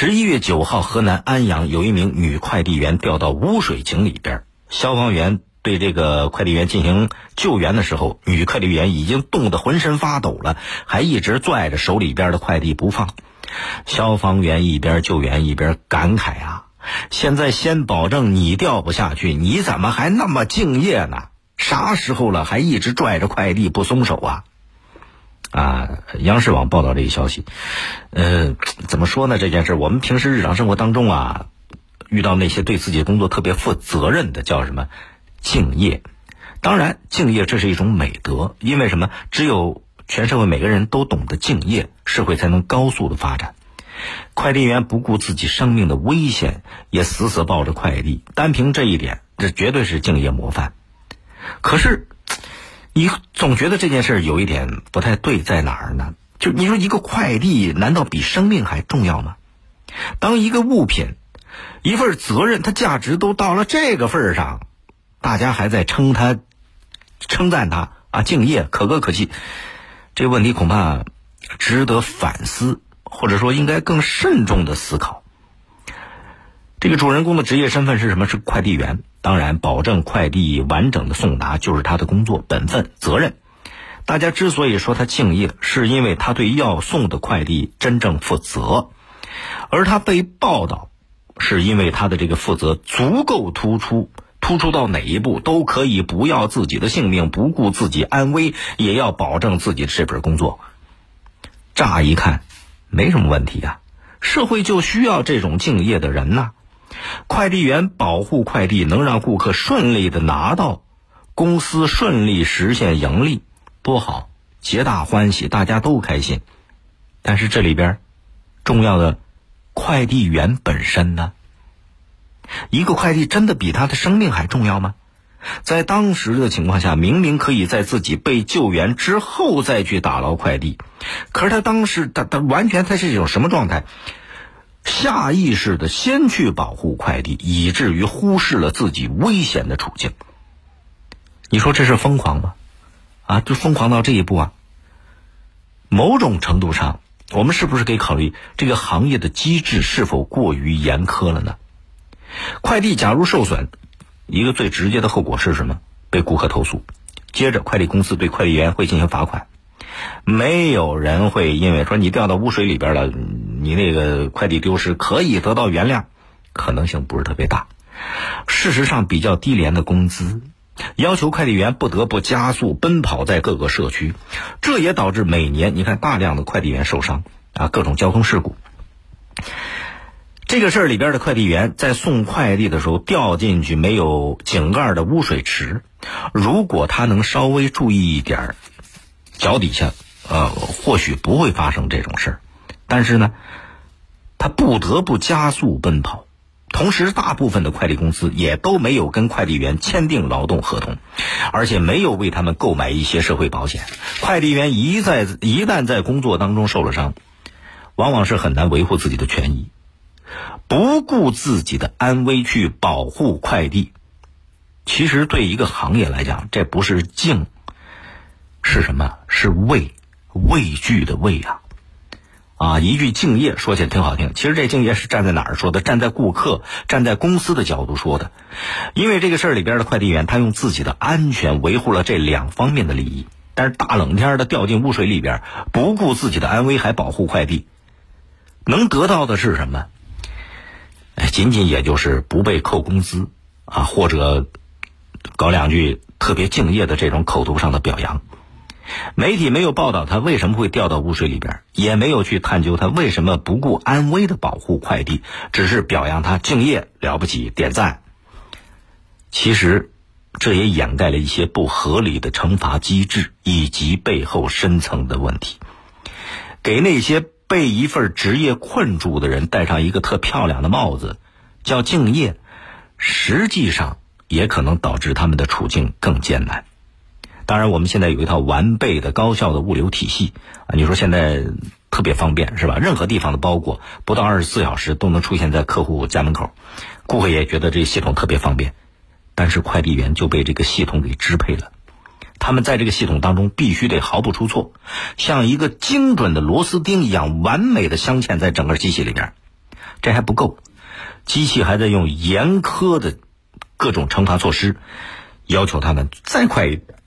十一月九号，河南安阳有一名女快递员掉到污水井里边，消防员对这个快递员进行救援的时候，女快递员已经冻得浑身发抖了，还一直拽着手里边的快递不放。消防员一边救援一边感慨啊：“现在先保证你掉不下去，你怎么还那么敬业呢？啥时候了还一直拽着快递不松手啊？”啊，央视网报道这一消息，呃，怎么说呢？这件事，我们平时日常生活当中啊，遇到那些对自己工作特别负责任的，叫什么敬业？当然，敬业这是一种美德，因为什么？只有全社会每个人都懂得敬业，社会才能高速的发展。快递员不顾自己生命的危险，也死死抱着快递，单凭这一点，这绝对是敬业模范。可是。你总觉得这件事有一点不太对，在哪儿呢？就你说一个快递，难道比生命还重要吗？当一个物品、一份责任，它价值都到了这个份儿上，大家还在称它、称赞它啊，敬业、可歌可泣，这问题恐怕值得反思，或者说应该更慎重的思考。这个主人公的职业身份是什么？是快递员。当然，保证快递完整的送达就是他的工作本分责任。大家之所以说他敬业，是因为他对要送的快递真正负责；而他被报道，是因为他的这个负责足够突出，突出到哪一步都可以不要自己的性命，不顾自己安危，也要保证自己的这份工作。乍一看，没什么问题呀，社会就需要这种敬业的人呐。快递员保护快递，能让顾客顺利的拿到，公司顺利实现盈利，多好，皆大欢喜，大家都开心。但是这里边重要的快递员本身呢？一个快递真的比他的生命还重要吗？在当时的情况下，明明可以在自己被救援之后再去打捞快递，可是他当时他他完全他是一种什么状态？下意识的先去保护快递，以至于忽视了自己危险的处境。你说这是疯狂吗？啊，就疯狂到这一步啊！某种程度上，我们是不是可以考虑这个行业的机制是否过于严苛了呢？快递假如受损，一个最直接的后果是什么？被顾客投诉，接着快递公司对快递员会进行罚款。没有人会因为说你掉到污水里边了。你那个快递丢失可以得到原谅，可能性不是特别大。事实上，比较低廉的工资要求快递员不得不加速奔跑在各个社区，这也导致每年你看大量的快递员受伤啊，各种交通事故。这个事儿里边的快递员在送快递的时候掉进去没有井盖的污水池，如果他能稍微注意一点，脚底下呃或许不会发生这种事儿。但是呢，他不得不加速奔跑，同时大部分的快递公司也都没有跟快递员签订劳动合同，而且没有为他们购买一些社会保险。快递员一在一旦在工作当中受了伤，往往是很难维护自己的权益，不顾自己的安危去保护快递。其实对一个行业来讲，这不是敬，是什么？是畏，畏惧的畏啊！啊，一句敬业说起来挺好听，其实这敬业是站在哪儿说的？站在顾客、站在公司的角度说的。因为这个事儿里边的快递员，他用自己的安全维护了这两方面的利益。但是大冷天的掉进污水里边，不顾自己的安危还保护快递，能得到的是什么？哎，仅仅也就是不被扣工资啊，或者搞两句特别敬业的这种口头上的表扬。媒体没有报道他为什么会掉到污水里边，也没有去探究他为什么不顾安危的保护快递，只是表扬他敬业了不起，点赞。其实，这也掩盖了一些不合理的惩罚机制以及背后深层的问题。给那些被一份职业困住的人戴上一个特漂亮的帽子，叫敬业，实际上也可能导致他们的处境更艰难。当然，我们现在有一套完备的、高效的物流体系啊！你说现在特别方便是吧？任何地方的包裹不到二十四小时都能出现在客户家门口，顾客也觉得这系统特别方便。但是快递员就被这个系统给支配了，他们在这个系统当中必须得毫不出错，像一个精准的螺丝钉一样完美的镶嵌在整个机器里边。这还不够，机器还在用严苛的各种惩罚措施，要求他们再快一点，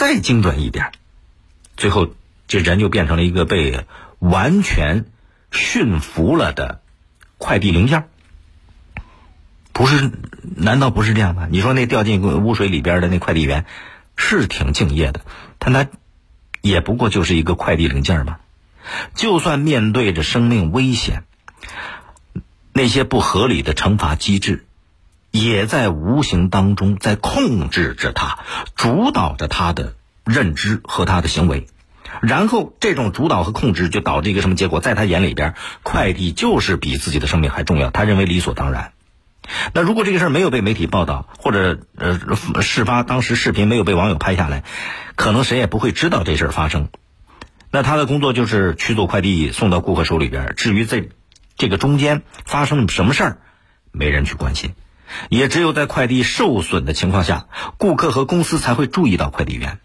再精准一点。最后，这人就变成了一个被完全驯服了的快递零件。不是？难道不是这样吗？你说那掉进污水里边的那快递员是挺敬业的，但他也不过就是一个快递零件吧。就算面对着生命危险，那些不合理的惩罚机制，也在无形当中在控制着他，主导着他的认知和他的行为。然后，这种主导和控制就导致一个什么结果？在他眼里边，快递就是比自己的生命还重要，他认为理所当然。那如果这个事儿没有被媒体报道，或者呃事发当时视频没有被网友拍下来，可能谁也不会知道这事儿发生。那他的工作就是取走快递送到顾客手里边。至于这这个中间发生了什么事儿，没人去关心。也只有在快递受损的情况下，顾客和公司才会注意到快递员。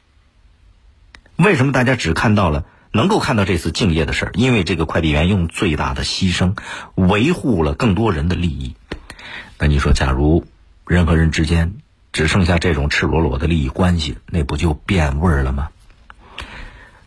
为什么大家只看到了能够看到这次敬业的事儿？因为这个快递员用最大的牺牲维护了更多人的利益。那你说，假如人和人之间只剩下这种赤裸裸的利益关系，那不就变味儿了吗？